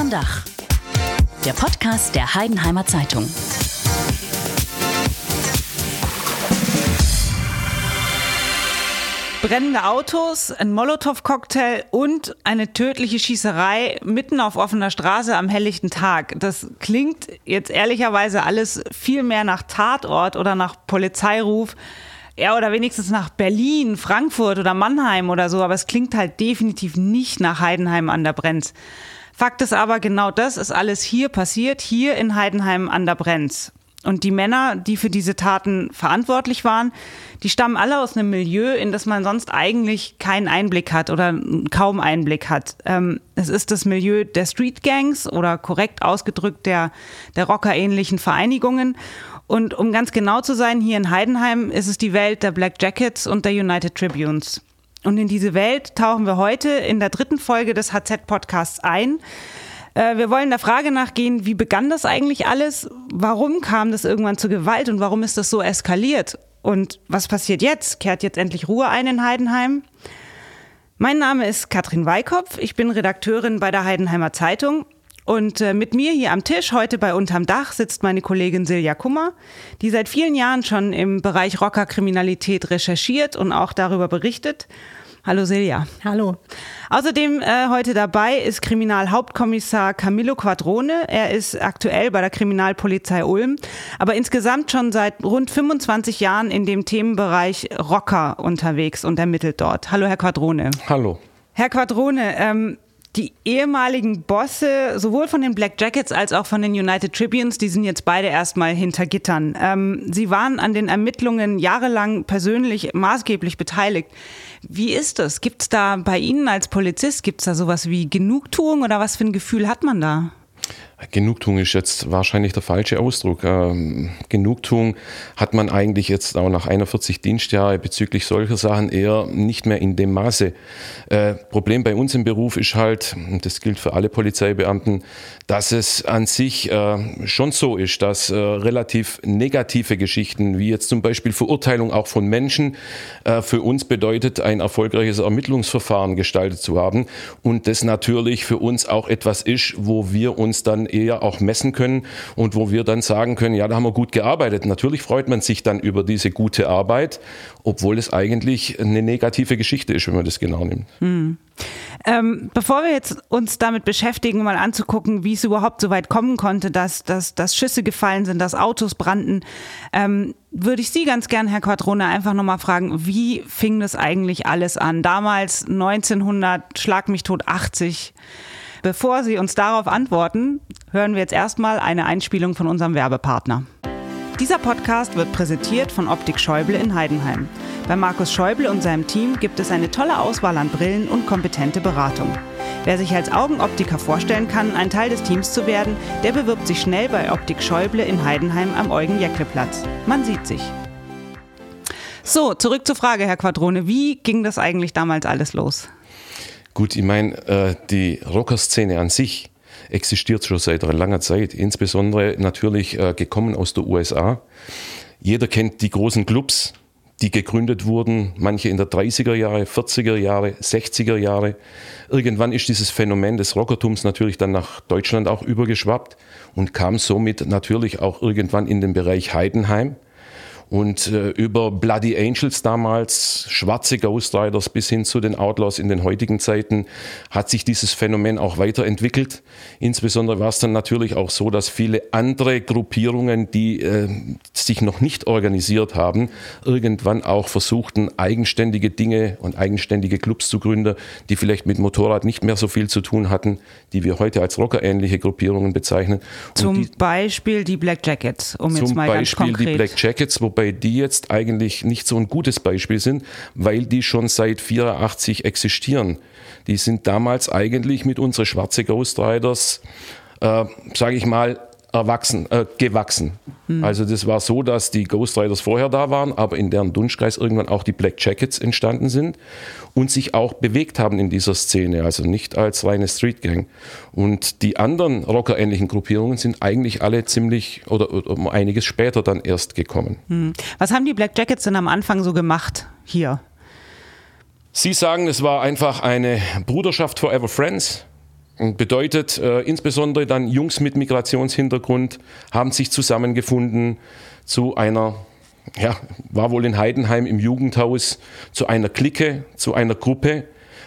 Unterm Dach. Der Podcast der Heidenheimer Zeitung. Brennende Autos, ein Molotow-Cocktail und eine tödliche Schießerei mitten auf offener Straße am helllichten Tag. Das klingt jetzt ehrlicherweise alles viel mehr nach Tatort oder nach Polizeiruf. Ja, oder wenigstens nach Berlin, Frankfurt oder Mannheim oder so, aber es klingt halt definitiv nicht nach Heidenheim an der Brenz. Fakt ist aber, genau das ist alles hier passiert, hier in Heidenheim an der Brenz. Und die Männer, die für diese Taten verantwortlich waren, die stammen alle aus einem Milieu, in das man sonst eigentlich keinen Einblick hat oder kaum Einblick hat. Ähm, es ist das Milieu der Street Gangs oder korrekt ausgedrückt der, der Rocker-ähnlichen Vereinigungen. Und um ganz genau zu sein, hier in Heidenheim ist es die Welt der Black Jackets und der United Tribunes. Und in diese Welt tauchen wir heute in der dritten Folge des HZ-Podcasts ein. Äh, wir wollen der Frage nachgehen, wie begann das eigentlich alles? Warum kam das irgendwann zur Gewalt und warum ist das so eskaliert? Und was passiert jetzt? Kehrt jetzt endlich Ruhe ein in Heidenheim? Mein Name ist Katrin Weikopf. Ich bin Redakteurin bei der Heidenheimer Zeitung. Und äh, mit mir hier am Tisch heute bei Unterm Dach sitzt meine Kollegin Silja Kummer, die seit vielen Jahren schon im Bereich Rockerkriminalität recherchiert und auch darüber berichtet. Hallo Silja. Hallo. Außerdem äh, heute dabei ist Kriminalhauptkommissar Camillo Quadrone. Er ist aktuell bei der Kriminalpolizei Ulm, aber insgesamt schon seit rund 25 Jahren in dem Themenbereich Rocker unterwegs und ermittelt dort. Hallo, Herr Quadrone. Hallo. Herr Quadrone, ähm, die ehemaligen Bosse, sowohl von den Black Jackets als auch von den United Tribunes, die sind jetzt beide erstmal hinter Gittern. Ähm, sie waren an den Ermittlungen jahrelang persönlich maßgeblich beteiligt. Wie ist das? Gibt es da bei Ihnen als Polizist, gibt es da sowas wie Genugtuung oder was für ein Gefühl hat man da? Genugtuung ist jetzt wahrscheinlich der falsche Ausdruck. Ähm, Genugtuung hat man eigentlich jetzt auch nach 41 Dienstjahren bezüglich solcher Sachen eher nicht mehr in dem Maße. Äh, Problem bei uns im Beruf ist halt, und das gilt für alle Polizeibeamten, dass es an sich äh, schon so ist, dass äh, relativ negative Geschichten, wie jetzt zum Beispiel Verurteilung auch von Menschen, äh, für uns bedeutet, ein erfolgreiches Ermittlungsverfahren gestaltet zu haben. Und das natürlich für uns auch etwas ist, wo wir uns dann eher auch messen können und wo wir dann sagen können, ja, da haben wir gut gearbeitet. Natürlich freut man sich dann über diese gute Arbeit, obwohl es eigentlich eine negative Geschichte ist, wenn man das genau nimmt. Hm. Ähm, bevor wir jetzt uns damit beschäftigen, mal anzugucken, wie es überhaupt so weit kommen konnte, dass, dass, dass Schüsse gefallen sind, dass Autos brannten, ähm, würde ich Sie ganz gern, Herr Quadrone, einfach nochmal fragen, wie fing das eigentlich alles an? Damals 1900, schlag mich tot 80. Bevor Sie uns darauf antworten, hören wir jetzt erstmal eine Einspielung von unserem Werbepartner. Dieser Podcast wird präsentiert von Optik Schäuble in Heidenheim. Bei Markus Schäuble und seinem Team gibt es eine tolle Auswahl an Brillen und kompetente Beratung. Wer sich als Augenoptiker vorstellen kann, ein Teil des Teams zu werden, der bewirbt sich schnell bei Optik Schäuble in Heidenheim am Eugen-Jäckle-Platz. Man sieht sich. So, zurück zur Frage, Herr Quadrone. Wie ging das eigentlich damals alles los? Gut, ich meine, äh, die Rockerszene an sich existiert schon seit langer Zeit, insbesondere natürlich äh, gekommen aus der USA. Jeder kennt die großen Clubs, die gegründet wurden, manche in der 30er Jahre, 40er Jahre, 60er Jahre. Irgendwann ist dieses Phänomen des Rockertums natürlich dann nach Deutschland auch übergeschwappt und kam somit natürlich auch irgendwann in den Bereich Heidenheim. Und äh, über Bloody Angels damals, schwarze Ghost Riders bis hin zu den Outlaws in den heutigen Zeiten hat sich dieses Phänomen auch weiterentwickelt. Insbesondere war es dann natürlich auch so, dass viele andere Gruppierungen, die äh, sich noch nicht organisiert haben, irgendwann auch versuchten, eigenständige Dinge und eigenständige Clubs zu gründen, die vielleicht mit Motorrad nicht mehr so viel zu tun hatten, die wir heute als Rocker-ähnliche Gruppierungen bezeichnen. Zum die, Beispiel die Black Jackets, um jetzt mal ganz konkret. Zum Beispiel die Black Jackets, wobei wobei die jetzt eigentlich nicht so ein gutes Beispiel sind, weil die schon seit 84 existieren. Die sind damals eigentlich mit unseren schwarze Ghost Riders, äh, sage ich mal, erwachsen, äh, gewachsen. Hm. Also das war so, dass die Ghost Riders vorher da waren, aber in deren Dunstkreis irgendwann auch die Black Jackets entstanden sind und sich auch bewegt haben in dieser Szene, also nicht als reine Street Gang. Und die anderen Rocker-ähnlichen Gruppierungen sind eigentlich alle ziemlich oder, oder um einiges später dann erst gekommen. Hm. Was haben die Black Jackets denn am Anfang so gemacht hier? Sie sagen, es war einfach eine Bruderschaft Forever Friends Bedeutet äh, insbesondere dann Jungs mit Migrationshintergrund haben sich zusammengefunden zu einer, ja, war wohl in Heidenheim im Jugendhaus, zu einer Clique, zu einer Gruppe,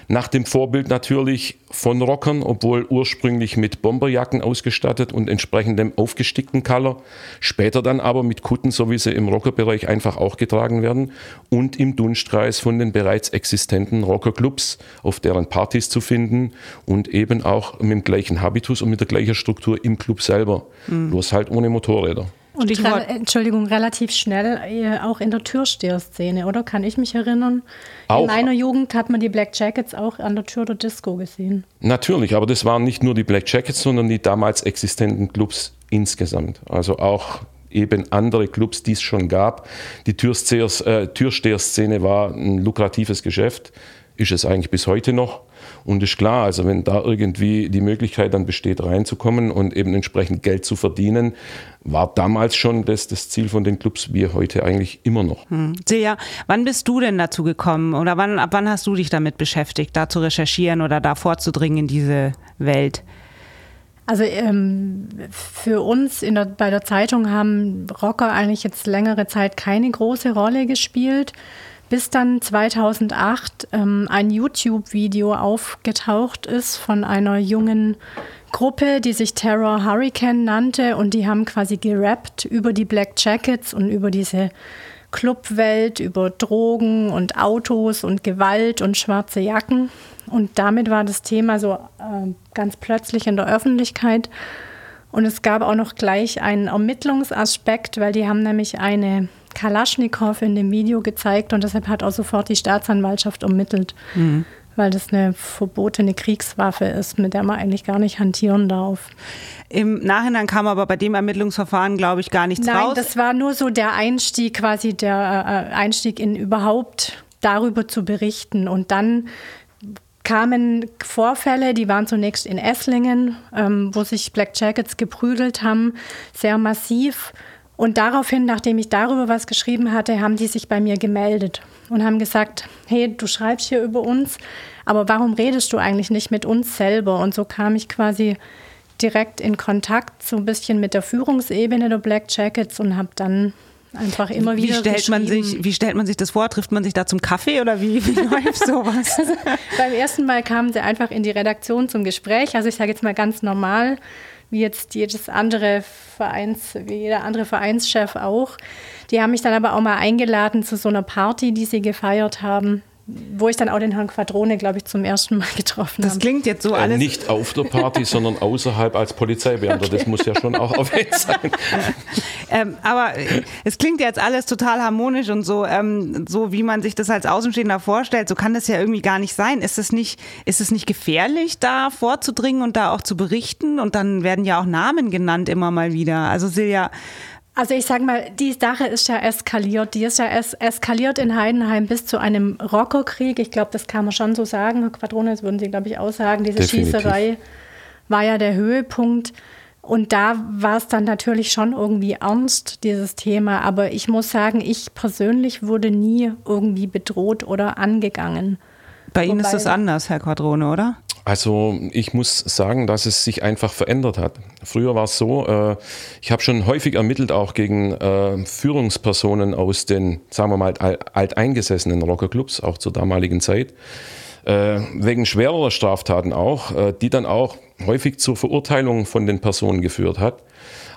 nach dem Vorbild natürlich von Rockern, obwohl ursprünglich mit Bomberjacken ausgestattet und entsprechendem aufgestickten Color. Später dann aber mit Kutten, so wie sie im Rockerbereich einfach auch getragen werden. Und im Dunstkreis von den bereits existenten Rockerclubs, auf deren Partys zu finden und eben auch mit dem gleichen Habitus und mit der gleichen Struktur im Club selber. Mhm. Bloß halt ohne Motorräder. Und re Entschuldigung, relativ schnell äh, auch in der Türsteher-Szene, oder? Kann ich mich erinnern? Auch. In meiner Jugend hat man die Black Jackets auch an der Tür der Disco gesehen. Natürlich, aber das waren nicht nur die Black Jackets, sondern die damals existenten Clubs insgesamt. Also auch eben andere Clubs, die es schon gab. Die äh, Türsteher-Szene war ein lukratives Geschäft, ist es eigentlich bis heute noch. Und ist klar, also wenn da irgendwie die Möglichkeit dann besteht, reinzukommen und eben entsprechend Geld zu verdienen, war damals schon das, das Ziel von den Clubs, wie heute eigentlich immer noch. Hm. Seja, wann bist du denn dazu gekommen oder wann, ab wann hast du dich damit beschäftigt, da zu recherchieren oder da vorzudringen in diese Welt? Also ähm, für uns der, bei der Zeitung haben Rocker eigentlich jetzt längere Zeit keine große Rolle gespielt bis dann 2008 ähm, ein YouTube-Video aufgetaucht ist von einer jungen Gruppe, die sich Terror Hurricane nannte und die haben quasi gerappt über die Black Jackets und über diese Clubwelt, über Drogen und Autos und Gewalt und schwarze Jacken. Und damit war das Thema so äh, ganz plötzlich in der Öffentlichkeit. Und es gab auch noch gleich einen Ermittlungsaspekt, weil die haben nämlich eine Kalaschnikow in dem Video gezeigt und deshalb hat auch sofort die Staatsanwaltschaft ermittelt, mhm. weil das eine verbotene Kriegswaffe ist, mit der man eigentlich gar nicht hantieren darf. Im Nachhinein kam aber bei dem Ermittlungsverfahren, glaube ich, gar nichts Nein, raus. Nein, das war nur so der Einstieg, quasi der äh, Einstieg in überhaupt darüber zu berichten. Und dann kamen Vorfälle, die waren zunächst in Esslingen, ähm, wo sich Black Jackets geprügelt haben, sehr massiv. Und daraufhin, nachdem ich darüber was geschrieben hatte, haben die sich bei mir gemeldet und haben gesagt, hey, du schreibst hier über uns, aber warum redest du eigentlich nicht mit uns selber? Und so kam ich quasi direkt in Kontakt so ein bisschen mit der Führungsebene der Black Jackets und habe dann einfach immer wieder wie stellt man sich Wie stellt man sich das vor? Trifft man sich da zum Kaffee oder wie, wie läuft sowas? Also, beim ersten Mal kamen sie einfach in die Redaktion zum Gespräch. Also ich sage jetzt mal ganz normal wie jetzt jedes andere Vereins, wie jeder andere Vereinschef auch. Die haben mich dann aber auch mal eingeladen zu so einer Party, die sie gefeiert haben wo ich dann auch den Herrn Quadrone, glaube ich, zum ersten Mal getroffen habe. Das klingt jetzt so äh, alles. Äh, nicht auf der Party, sondern außerhalb als Polizeibeamter. Okay. Das muss ja schon auch erwähnt sein. ähm, aber äh, es klingt jetzt alles total harmonisch und so, ähm, so wie man sich das als Außenstehender vorstellt. So kann das ja irgendwie gar nicht sein. Ist es nicht, ist es nicht gefährlich, da vorzudringen und da auch zu berichten? Und dann werden ja auch Namen genannt immer mal wieder. Also Silja, also ich sage mal, die Sache ist ja eskaliert. Die ist ja es eskaliert in Heidenheim bis zu einem Rockerkrieg. Ich glaube, das kann man schon so sagen. Herr Quadrone, das würden Sie, glaube ich, auch sagen. Diese Definitiv. Schießerei war ja der Höhepunkt. Und da war es dann natürlich schon irgendwie ernst, dieses Thema. Aber ich muss sagen, ich persönlich wurde nie irgendwie bedroht oder angegangen. Bei Ihnen ist das anders, Herr Quadrone, oder? Also ich muss sagen, dass es sich einfach verändert hat. Früher war es so, äh, ich habe schon häufig ermittelt, auch gegen äh, Führungspersonen aus den, sagen wir mal, alteingesessenen Rockerclubs, auch zur damaligen Zeit, äh, wegen schwererer Straftaten auch, äh, die dann auch häufig zur Verurteilung von den Personen geführt hat.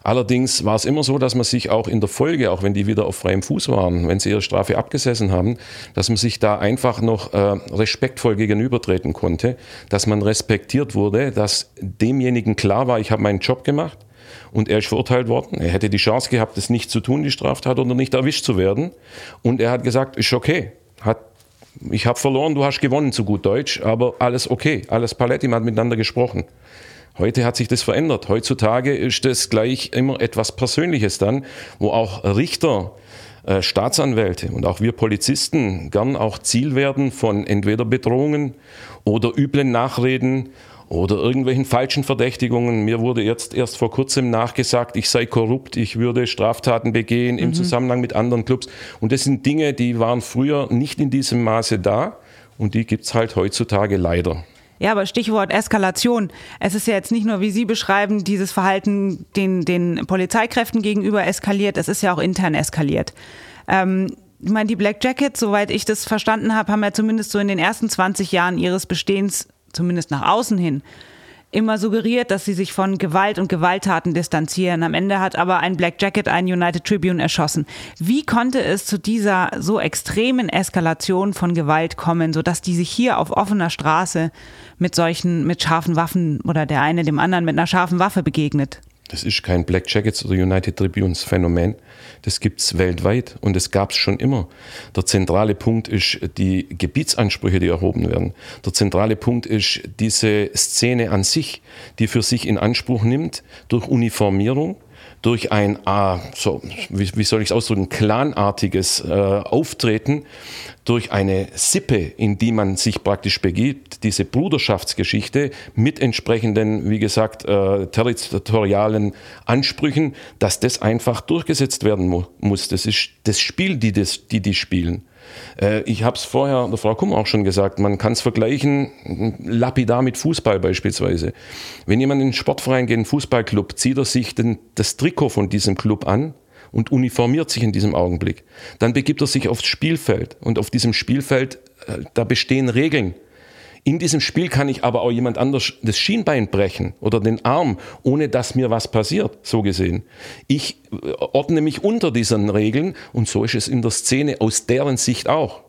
Allerdings war es immer so, dass man sich auch in der Folge, auch wenn die wieder auf freiem Fuß waren, wenn sie ihre Strafe abgesessen haben, dass man sich da einfach noch äh, respektvoll gegenübertreten konnte, dass man respektiert wurde, dass demjenigen klar war, ich habe meinen Job gemacht und er ist verurteilt worden. Er hätte die Chance gehabt, das nicht zu tun, die Straftat, oder nicht erwischt zu werden. Und er hat gesagt, ist okay, hat ich habe verloren, du hast gewonnen, zu gut Deutsch, aber alles okay, alles Paletti, man hat miteinander gesprochen. Heute hat sich das verändert. Heutzutage ist das gleich immer etwas Persönliches dann, wo auch Richter, äh, Staatsanwälte und auch wir Polizisten gern auch Ziel werden von entweder Bedrohungen oder üblen Nachreden oder irgendwelchen falschen Verdächtigungen. Mir wurde jetzt erst vor kurzem nachgesagt, ich sei korrupt, ich würde Straftaten begehen im mhm. Zusammenhang mit anderen Clubs. Und das sind Dinge, die waren früher nicht in diesem Maße da und die gibt es halt heutzutage leider. Ja, aber Stichwort Eskalation. Es ist ja jetzt nicht nur, wie Sie beschreiben, dieses Verhalten den, den Polizeikräften gegenüber eskaliert, es ist ja auch intern eskaliert. Ähm, ich meine, die Black Jackets, soweit ich das verstanden habe, haben ja zumindest so in den ersten 20 Jahren ihres Bestehens, zumindest nach außen hin, immer suggeriert, dass sie sich von Gewalt und Gewalttaten distanzieren. Am Ende hat aber ein Black Jacket einen United Tribune erschossen. Wie konnte es zu dieser so extremen Eskalation von Gewalt kommen, sodass die sich hier auf offener Straße mit solchen, mit scharfen Waffen oder der eine dem anderen mit einer scharfen Waffe begegnet? Das ist kein Black Jackets oder United Tribunes Phänomen. Das gibt es weltweit und das gab es schon immer. Der zentrale Punkt ist die Gebietsansprüche, die erhoben werden. Der zentrale Punkt ist diese Szene an sich, die für sich in Anspruch nimmt durch Uniformierung, durch ein, ah, so, wie, wie soll ich es ausdrücken, clanartiges äh, Auftreten, durch eine Sippe, in die man sich praktisch begibt, diese Bruderschaftsgeschichte mit entsprechenden, wie gesagt, äh, territorialen Ansprüchen, dass das einfach durchgesetzt werden mu muss. Das ist das Spiel, die das, die, die spielen. Äh, ich habe es vorher der Frau Kummer auch schon gesagt, man kann es vergleichen, lapidar mit Fußball beispielsweise. Wenn jemand in den Sportverein geht, in einen Fußballclub, zieht er sich den, das Trikot von diesem Club an und uniformiert sich in diesem Augenblick. Dann begibt er sich aufs Spielfeld und auf diesem Spielfeld, äh, da bestehen Regeln. In diesem Spiel kann ich aber auch jemand anders das Schienbein brechen oder den Arm, ohne dass mir was passiert, so gesehen. Ich äh, ordne mich unter diesen Regeln und so ist es in der Szene aus deren Sicht auch.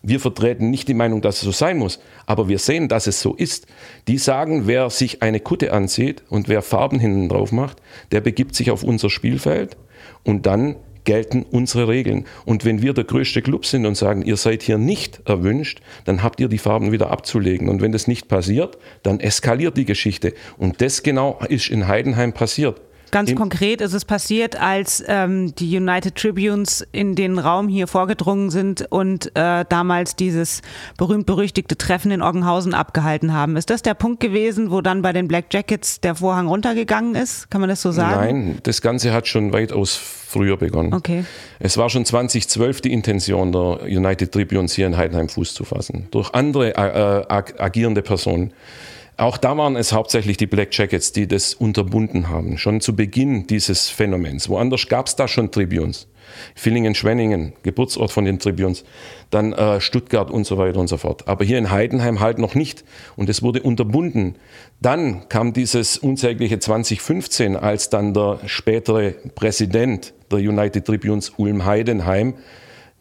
Wir vertreten nicht die Meinung, dass es so sein muss, aber wir sehen, dass es so ist. Die sagen, wer sich eine Kutte anzieht und wer Farben hinten drauf macht, der begibt sich auf unser Spielfeld und dann gelten unsere Regeln. Und wenn wir der größte Club sind und sagen, ihr seid hier nicht erwünscht, dann habt ihr die Farben wieder abzulegen. Und wenn das nicht passiert, dann eskaliert die Geschichte. Und das genau ist in Heidenheim passiert. Ganz konkret ist es passiert, als ähm, die United Tribunes in den Raum hier vorgedrungen sind und äh, damals dieses berühmt-berüchtigte Treffen in Oggenhausen abgehalten haben. Ist das der Punkt gewesen, wo dann bei den Black Jackets der Vorhang runtergegangen ist? Kann man das so sagen? Nein, das Ganze hat schon weitaus früher begonnen. Okay. Es war schon 2012 die Intention der United Tribunes hier in Heidenheim Fuß zu fassen. Durch andere äh, agierende Personen. Auch da waren es hauptsächlich die Black Jackets, die das unterbunden haben, schon zu Beginn dieses Phänomens. Woanders gab es da schon Tribunes. Villingen-Schwenningen, Geburtsort von den Tribunes, dann äh, Stuttgart und so weiter und so fort. Aber hier in Heidenheim halt noch nicht. Und es wurde unterbunden. Dann kam dieses unsägliche 2015, als dann der spätere Präsident der United Tribunes, Ulm Heidenheim,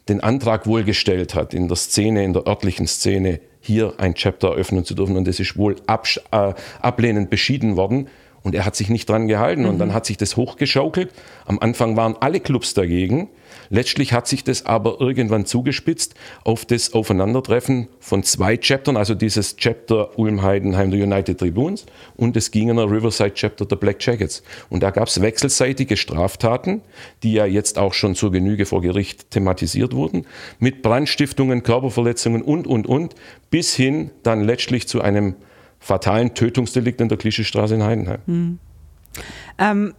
den Antrag wohl gestellt hat in der Szene, in der örtlichen Szene, hier ein Chapter eröffnen zu dürfen. Und das ist wohl äh, ablehnend beschieden worden. Und er hat sich nicht dran gehalten. Mhm. Und dann hat sich das hochgeschaukelt. Am Anfang waren alle Clubs dagegen. Letztlich hat sich das aber irgendwann zugespitzt auf das Aufeinandertreffen von zwei Chaptern, also dieses Chapter Ulm-Heidenheim der United Tribunes und das Gingener Riverside Chapter der Black Jackets. Und da gab es wechselseitige Straftaten, die ja jetzt auch schon zur Genüge vor Gericht thematisiert wurden, mit Brandstiftungen, Körperverletzungen und, und, und, bis hin dann letztlich zu einem fatalen Tötungsdelikt in der Klischestraße in Heidenheim. Mhm. Ähm,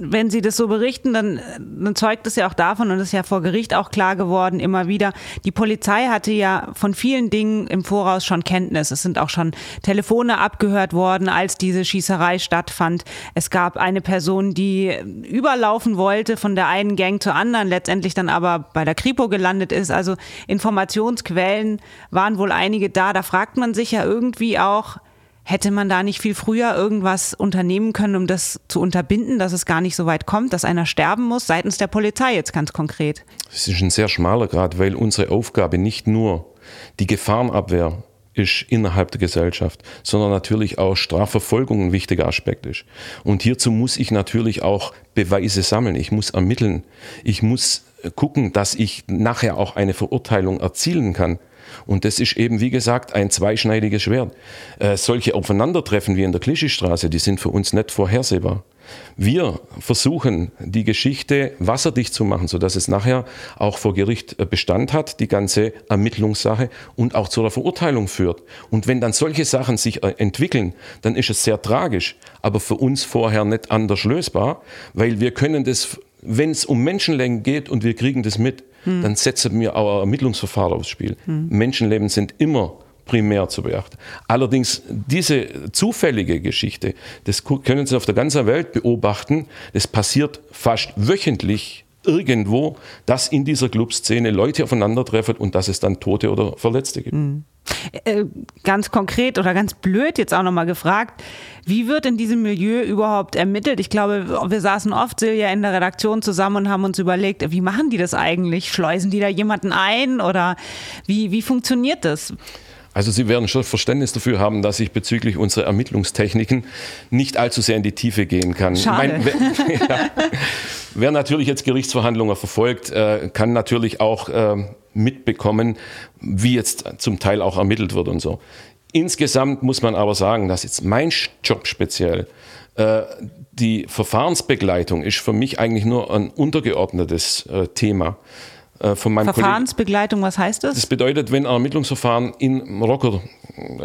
wenn Sie das so berichten, dann, dann zeugt es ja auch davon, und ist ja vor Gericht auch klar geworden, immer wieder, die Polizei hatte ja von vielen Dingen im Voraus schon Kenntnis. Es sind auch schon Telefone abgehört worden, als diese Schießerei stattfand. Es gab eine Person, die überlaufen wollte von der einen Gang zur anderen, letztendlich dann aber bei der Kripo gelandet ist. Also Informationsquellen waren wohl einige da. Da fragt man sich ja irgendwie auch, Hätte man da nicht viel früher irgendwas unternehmen können, um das zu unterbinden, dass es gar nicht so weit kommt, dass einer sterben muss, seitens der Polizei jetzt ganz konkret? Es ist ein sehr schmaler Grad, weil unsere Aufgabe nicht nur die Gefahrenabwehr ist innerhalb der Gesellschaft, sondern natürlich auch Strafverfolgung ein wichtiger Aspekt ist. Und hierzu muss ich natürlich auch Beweise sammeln. Ich muss ermitteln. Ich muss gucken, dass ich nachher auch eine Verurteilung erzielen kann. Und das ist eben, wie gesagt, ein zweischneidiges Schwert. Äh, solche Aufeinandertreffen wie in der Klischestraße, die sind für uns nicht vorhersehbar. Wir versuchen, die Geschichte wasserdicht zu machen, sodass es nachher auch vor Gericht äh, Bestand hat, die ganze Ermittlungssache und auch zu einer Verurteilung führt. Und wenn dann solche Sachen sich äh, entwickeln, dann ist es sehr tragisch, aber für uns vorher nicht anders lösbar, weil wir können das, wenn es um Menschenlängen geht und wir kriegen das mit, hm. dann setzen wir auch Ermittlungsverfahren aufs Spiel. Hm. Menschenleben sind immer primär zu beachten. Allerdings diese zufällige Geschichte, das können Sie auf der ganzen Welt beobachten, das passiert fast wöchentlich irgendwo, dass in dieser Clubszene Leute aufeinandertreffen und dass es dann Tote oder Verletzte gibt. Mhm. Äh, ganz konkret oder ganz blöd jetzt auch nochmal gefragt, wie wird in diesem Milieu überhaupt ermittelt? Ich glaube, wir saßen oft, Silja, in der Redaktion zusammen und haben uns überlegt, wie machen die das eigentlich? Schleusen die da jemanden ein oder wie, wie funktioniert das? Also Sie werden schon Verständnis dafür haben, dass ich bezüglich unserer Ermittlungstechniken nicht allzu sehr in die Tiefe gehen kann. Schade. Mein, wer, ja, wer, natürlich jetzt Gerichtsverhandlungen verfolgt, äh, kann natürlich auch äh, mitbekommen, wie jetzt zum Teil auch ermittelt wird und so. Insgesamt muss man aber sagen, dass jetzt mein Job speziell äh, die Verfahrensbegleitung ist für mich eigentlich nur ein untergeordnetes äh, Thema. Äh, von meinem Verfahrensbegleitung, was heißt das? Das bedeutet, wenn ein Ermittlungsverfahren in Rocker,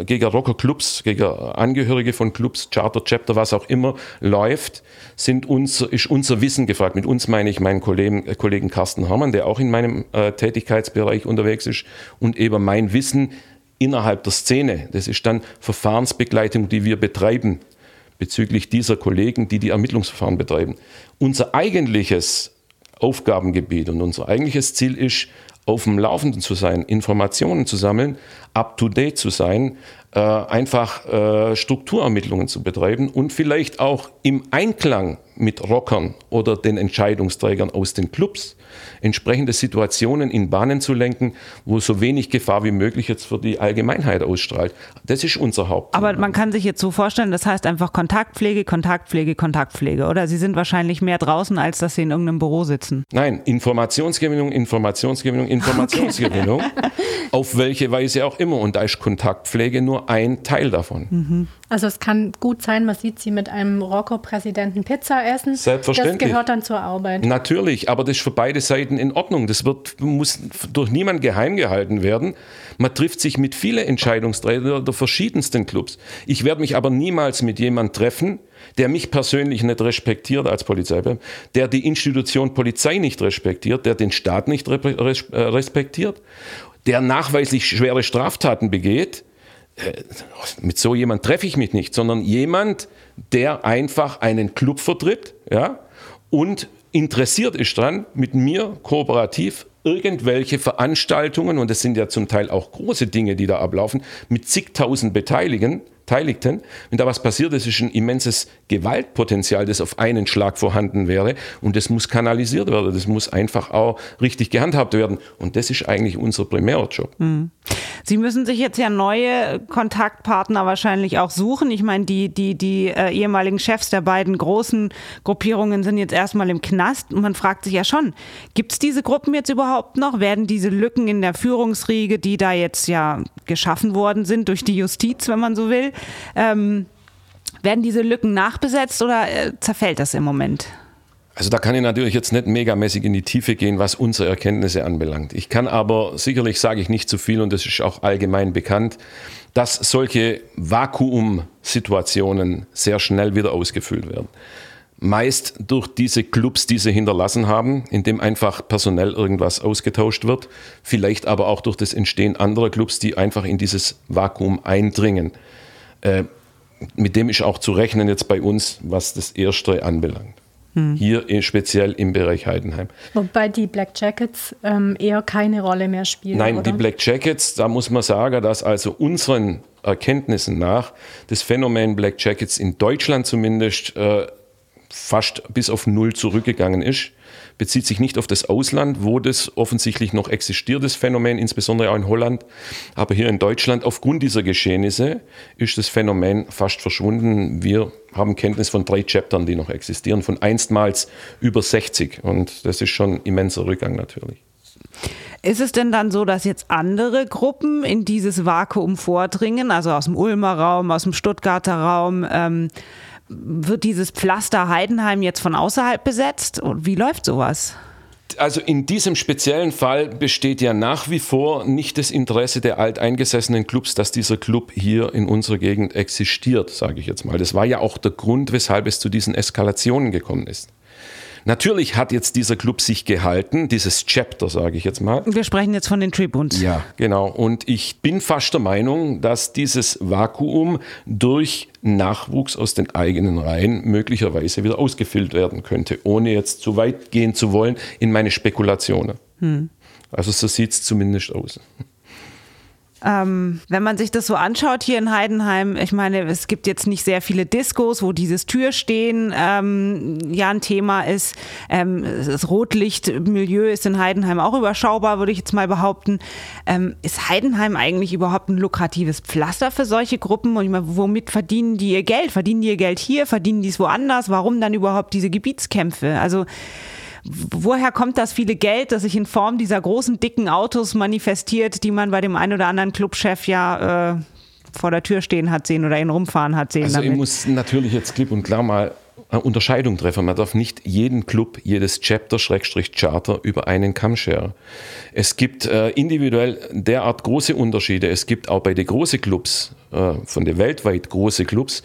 gegen Rockerclubs, gegen Angehörige von Clubs, Charter, Chapter, was auch immer läuft, sind unser, ist unser Wissen gefragt. Mit uns meine ich meinen Kollegen, äh, Kollegen Carsten Herrmann, der auch in meinem äh, Tätigkeitsbereich unterwegs ist, und eben mein Wissen innerhalb der Szene. Das ist dann Verfahrensbegleitung, die wir betreiben bezüglich dieser Kollegen, die die Ermittlungsverfahren betreiben. Unser eigentliches Aufgabengebiet. Und unser eigentliches Ziel ist, auf dem Laufenden zu sein, Informationen zu sammeln, up-to-date zu sein, äh, einfach äh, Strukturermittlungen zu betreiben und vielleicht auch im Einklang mit Rockern oder den Entscheidungsträgern aus den Clubs entsprechende Situationen in Bahnen zu lenken, wo so wenig Gefahr wie möglich jetzt für die Allgemeinheit ausstrahlt. Das ist unser Haupt. Aber man kann sich jetzt so vorstellen, das heißt einfach Kontaktpflege, Kontaktpflege, Kontaktpflege, oder? Sie sind wahrscheinlich mehr draußen, als dass Sie in irgendeinem Büro sitzen. Nein, Informationsgewinnung, Informationsgewinnung, Informationsgewinnung. Okay. Auf welche Weise auch immer. Und da ist Kontaktpflege nur ein Teil davon. Mhm. Also es kann gut sein, man sieht sie mit einem Rocker-Präsidenten Pizza essen. Selbstverständlich. Das gehört dann zur Arbeit. Natürlich, aber das ist für beide Seiten in Ordnung. Das wird, muss durch niemand geheim gehalten werden. Man trifft sich mit vielen Entscheidungsträgern der verschiedensten Clubs. Ich werde mich aber niemals mit jemandem treffen, der mich persönlich nicht respektiert als Polizeibeamter, der die Institution Polizei nicht respektiert, der den Staat nicht äh, respektiert, der nachweislich schwere Straftaten begeht mit so jemand treffe ich mich nicht, sondern jemand, der einfach einen Club vertritt, ja, und interessiert ist dran, mit mir kooperativ irgendwelche Veranstaltungen, und das sind ja zum Teil auch große Dinge, die da ablaufen, mit zigtausend Beteiligen, Beteiligten. Wenn da was passiert, das ist ein immenses Gewaltpotenzial, das auf einen Schlag vorhanden wäre. Und das muss kanalisiert werden. Das muss einfach auch richtig gehandhabt werden. Und das ist eigentlich unser primärer Job. Mhm. Sie müssen sich jetzt ja neue Kontaktpartner wahrscheinlich auch suchen. Ich meine, die, die, die äh, ehemaligen Chefs der beiden großen Gruppierungen sind jetzt erstmal im Knast. Und man fragt sich ja schon, gibt es diese Gruppen jetzt überhaupt noch? Werden diese Lücken in der Führungsriege, die da jetzt ja geschaffen worden sind durch die Justiz, wenn man so will, ähm, werden diese Lücken nachbesetzt oder äh, zerfällt das im Moment? Also da kann ich natürlich jetzt nicht megamäßig in die Tiefe gehen, was unsere Erkenntnisse anbelangt. Ich kann aber, sicherlich sage ich nicht zu viel und das ist auch allgemein bekannt, dass solche Vakuumsituationen sehr schnell wieder ausgefüllt werden. Meist durch diese Clubs, die sie hinterlassen haben, indem einfach personell irgendwas ausgetauscht wird. Vielleicht aber auch durch das Entstehen anderer Clubs, die einfach in dieses Vakuum eindringen. Äh, mit dem ist auch zu rechnen jetzt bei uns, was das Erste anbelangt. Hm. Hier speziell im Bereich Heidenheim. Wobei die Black Jackets ähm, eher keine Rolle mehr spielen. Nein, oder? die Black Jackets, da muss man sagen, dass also unseren Erkenntnissen nach das Phänomen Black Jackets in Deutschland zumindest äh, fast bis auf Null zurückgegangen ist bezieht sich nicht auf das Ausland, wo das offensichtlich noch existiert, das Phänomen, insbesondere auch in Holland. Aber hier in Deutschland, aufgrund dieser Geschehnisse, ist das Phänomen fast verschwunden. Wir haben Kenntnis von drei Chaptern, die noch existieren, von einstmals über 60. Und das ist schon ein immenser Rückgang natürlich. Ist es denn dann so, dass jetzt andere Gruppen in dieses Vakuum vordringen, also aus dem Ulmer Raum, aus dem Stuttgarter Raum? Ähm, wird dieses Pflaster Heidenheim jetzt von außerhalb besetzt? Wie läuft sowas? Also in diesem speziellen Fall besteht ja nach wie vor nicht das Interesse der alteingesessenen Clubs, dass dieser Club hier in unserer Gegend existiert, sage ich jetzt mal. Das war ja auch der Grund, weshalb es zu diesen Eskalationen gekommen ist. Natürlich hat jetzt dieser Club sich gehalten, dieses Chapter, sage ich jetzt mal. Wir sprechen jetzt von den Tribunes. Ja, genau. Und ich bin fast der Meinung, dass dieses Vakuum durch Nachwuchs aus den eigenen Reihen möglicherweise wieder ausgefüllt werden könnte, ohne jetzt zu weit gehen zu wollen in meine Spekulationen. Hm. Also so sieht es zumindest aus. Ähm, wenn man sich das so anschaut hier in Heidenheim, ich meine, es gibt jetzt nicht sehr viele Diskos, wo dieses Türstehen ähm, ja ein Thema ist. Ähm, das Rotlichtmilieu ist in Heidenheim auch überschaubar, würde ich jetzt mal behaupten. Ähm, ist Heidenheim eigentlich überhaupt ein lukratives Pflaster für solche Gruppen? Und ich meine, womit verdienen die ihr Geld? Verdienen die ihr Geld hier? Verdienen die es woanders? Warum dann überhaupt diese Gebietskämpfe? Also woher kommt das viele Geld, das sich in Form dieser großen, dicken Autos manifestiert, die man bei dem einen oder anderen Clubchef ja äh, vor der Tür stehen hat sehen oder ihn rumfahren hat sehen? Also damit? ich muss natürlich jetzt klipp und klar mal eine Unterscheidung treffen. Man darf nicht jeden Club, jedes Chapter-Charter über einen Kamm scheren. Es gibt äh, individuell derart große Unterschiede. Es gibt auch bei den großen Clubs, äh, von den weltweit großen Clubs,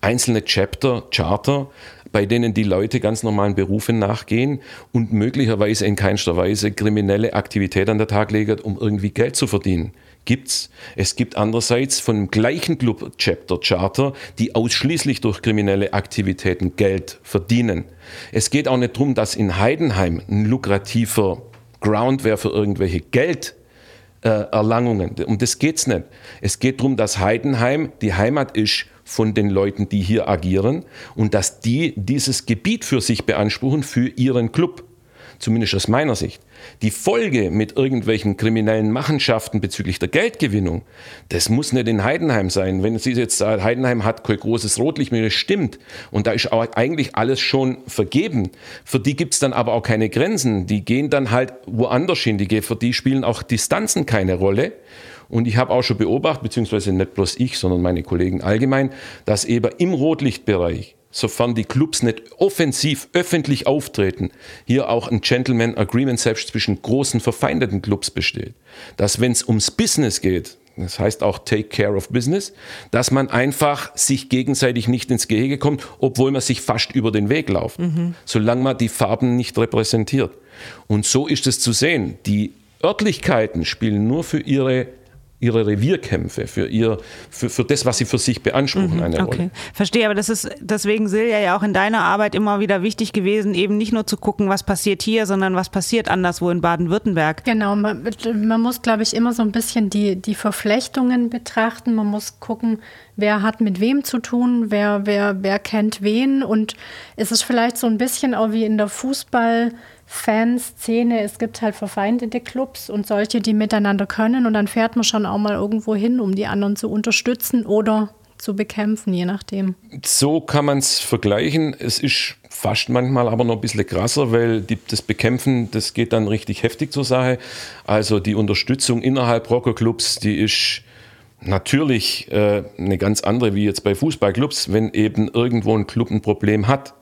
einzelne Chapter, Charter, bei denen die Leute ganz normalen Berufen nachgehen und möglicherweise in keinster Weise kriminelle Aktivität an der Tag legen, um irgendwie Geld zu verdienen. Gibt's. Es gibt andererseits von dem gleichen Club Chapter Charter, die ausschließlich durch kriminelle Aktivitäten Geld verdienen. Es geht auch nicht darum, dass in Heidenheim ein lukrativer Ground wäre für irgendwelche Geld. Erlangungen. Um das geht's nicht. Es geht darum, dass Heidenheim die Heimat ist von den Leuten, die hier agieren und dass die dieses Gebiet für sich beanspruchen, für ihren Club. Zumindest aus meiner Sicht. Die Folge mit irgendwelchen kriminellen Machenschaften bezüglich der Geldgewinnung, das muss nicht in Heidenheim sein. Wenn Sie jetzt sagen, Heidenheim hat kein großes Rotlicht mehr, das stimmt. Und da ist auch eigentlich alles schon vergeben. Für die gibt es dann aber auch keine Grenzen. Die gehen dann halt woanders hin. Die, für die spielen auch Distanzen keine Rolle. Und ich habe auch schon beobachtet, beziehungsweise nicht bloß ich, sondern meine Kollegen allgemein, dass eben im Rotlichtbereich, sofern die Clubs nicht offensiv öffentlich auftreten, hier auch ein Gentleman Agreement selbst zwischen großen verfeindeten Clubs besteht. Dass wenn es ums Business geht, das heißt auch Take Care of Business, dass man einfach sich gegenseitig nicht ins Gehege kommt, obwohl man sich fast über den Weg läuft, mhm. solange man die Farben nicht repräsentiert. Und so ist es zu sehen. Die Örtlichkeiten spielen nur für ihre ihre Revierkämpfe, für, ihr, für, für das, was sie für sich beanspruchen, mhm, eine okay. Rolle. Verstehe, aber das ist deswegen, Silja, ja auch in deiner Arbeit immer wieder wichtig gewesen, eben nicht nur zu gucken, was passiert hier, sondern was passiert anderswo in Baden-Württemberg. Genau, man, man muss, glaube ich, immer so ein bisschen die, die Verflechtungen betrachten. Man muss gucken, wer hat mit wem zu tun, wer, wer, wer kennt wen. Und es ist vielleicht so ein bisschen auch wie in der Fußball- Fanszene, es gibt halt verfeindete Clubs und solche, die miteinander können und dann fährt man schon auch mal irgendwo hin, um die anderen zu unterstützen oder zu bekämpfen, je nachdem. So kann man es vergleichen. Es ist fast manchmal aber noch ein bisschen krasser, weil die, das Bekämpfen, das geht dann richtig heftig zur Sache. Also die Unterstützung innerhalb Rockerclubs, die ist natürlich äh, eine ganz andere wie jetzt bei Fußballclubs, wenn eben irgendwo ein Club ein Problem hat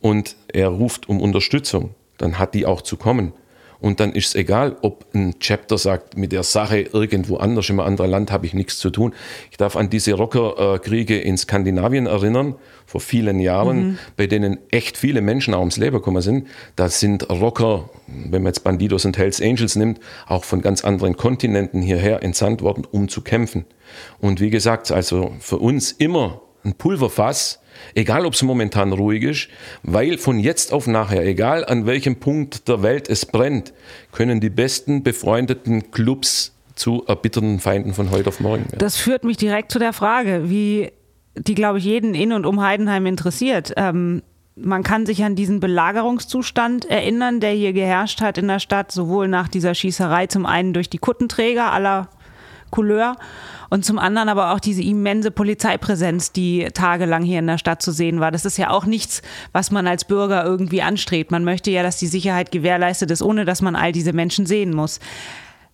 und er ruft um Unterstützung dann hat die auch zu kommen. Und dann ist es egal, ob ein Chapter sagt, mit der Sache irgendwo anders, im anderen Land habe ich nichts zu tun. Ich darf an diese Rockerkriege in Skandinavien erinnern, vor vielen Jahren, mhm. bei denen echt viele Menschen auch ums Leben gekommen sind. Da sind Rocker, wenn man jetzt Bandidos und Hells Angels nimmt, auch von ganz anderen Kontinenten hierher entsandt worden, um zu kämpfen. Und wie gesagt, also für uns immer ein Pulverfass, Egal, ob es momentan ruhig ist, weil von jetzt auf nachher, egal an welchem Punkt der Welt es brennt, können die besten befreundeten Clubs zu erbitternden Feinden von heute auf morgen werden. Das führt mich direkt zu der Frage, wie die, glaube ich, jeden in und um Heidenheim interessiert. Ähm, man kann sich an diesen Belagerungszustand erinnern, der hier geherrscht hat in der Stadt, sowohl nach dieser Schießerei zum einen durch die Kuttenträger aller Couleur und zum anderen aber auch diese immense Polizeipräsenz, die tagelang hier in der Stadt zu sehen war. Das ist ja auch nichts, was man als Bürger irgendwie anstrebt. Man möchte ja, dass die Sicherheit gewährleistet ist, ohne dass man all diese Menschen sehen muss.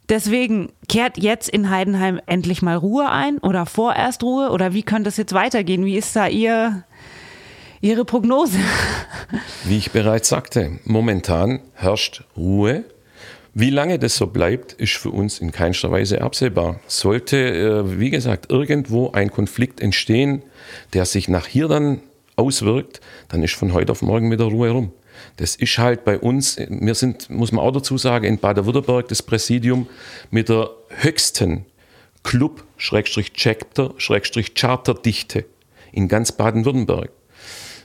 Deswegen kehrt jetzt in Heidenheim endlich mal Ruhe ein oder vorerst Ruhe oder wie könnte es jetzt weitergehen? Wie ist da Ihr, Ihre Prognose? Wie ich bereits sagte, momentan herrscht Ruhe wie lange das so bleibt, ist für uns in keinster Weise absehbar. Sollte, äh, wie gesagt, irgendwo ein Konflikt entstehen, der sich nach hier dann auswirkt, dann ist von heute auf morgen wieder Ruhe rum. Das ist halt bei uns, wir sind, muss man auch dazu sagen, in Baden-Württemberg das Präsidium mit der höchsten Club-Chapter-Charter-Dichte in ganz Baden-Württemberg.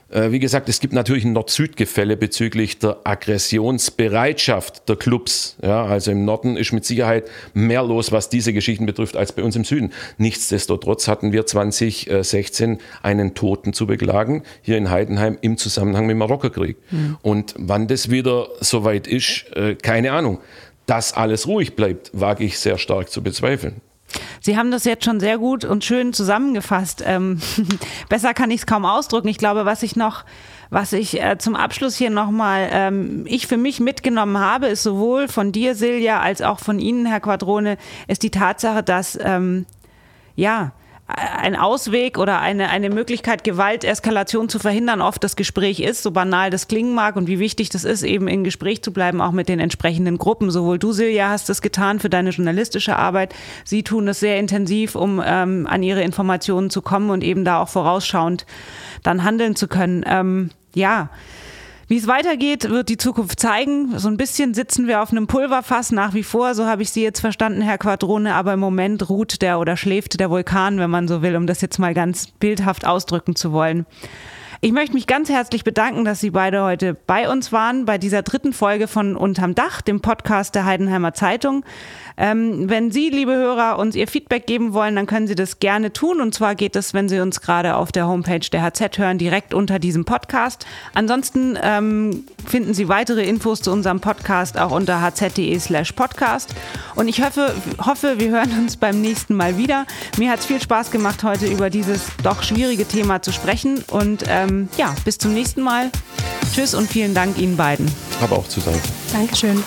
Äh, wie gesagt, es gibt natürlich ein Nord-Süd-Gefälle bezüglich der Aggressionsbereitschaft der Clubs. Ja, also im Norden ist mit Sicherheit mehr los, was diese Geschichten betrifft, als bei uns im Süden. Nichtsdestotrotz hatten wir 2016 einen Toten zu beklagen, hier in Heidenheim im Zusammenhang mit dem Marokkerkrieg. Mhm. Und wann das wieder soweit ist, äh, keine Ahnung. Dass alles ruhig bleibt, wage ich sehr stark zu bezweifeln. Sie haben das jetzt schon sehr gut und schön zusammengefasst. Ähm, besser kann ich es kaum ausdrücken. Ich glaube, was ich noch, was ich äh, zum Abschluss hier nochmal, ähm, ich für mich mitgenommen habe, ist sowohl von dir, Silja, als auch von Ihnen, Herr Quadrone, ist die Tatsache, dass, ähm, ja, ein Ausweg oder eine, eine Möglichkeit, Gewalteskalation zu verhindern, oft das Gespräch ist, so banal das klingen mag und wie wichtig das ist, eben in Gespräch zu bleiben, auch mit den entsprechenden Gruppen. Sowohl du, Silja, hast es getan für deine journalistische Arbeit. Sie tun es sehr intensiv, um ähm, an ihre Informationen zu kommen und eben da auch vorausschauend dann handeln zu können. Ähm, ja. Wie es weitergeht, wird die Zukunft zeigen. So ein bisschen sitzen wir auf einem Pulverfass nach wie vor, so habe ich Sie jetzt verstanden, Herr Quadrone, aber im Moment ruht der oder schläft der Vulkan, wenn man so will, um das jetzt mal ganz bildhaft ausdrücken zu wollen. Ich möchte mich ganz herzlich bedanken, dass Sie beide heute bei uns waren, bei dieser dritten Folge von Unterm Dach, dem Podcast der Heidenheimer Zeitung. Ähm, wenn Sie, liebe Hörer, uns Ihr Feedback geben wollen, dann können Sie das gerne tun. Und zwar geht es, wenn Sie uns gerade auf der Homepage der HZ hören, direkt unter diesem Podcast. Ansonsten ähm, finden Sie weitere Infos zu unserem Podcast auch unter hz.de slash podcast. Und ich hoffe, hoffe, wir hören uns beim nächsten Mal wieder. Mir hat es viel Spaß gemacht, heute über dieses doch schwierige Thema zu sprechen. Und ähm, ja, bis zum nächsten Mal. Tschüss und vielen Dank Ihnen beiden. Aber auch zu danken. Dankeschön.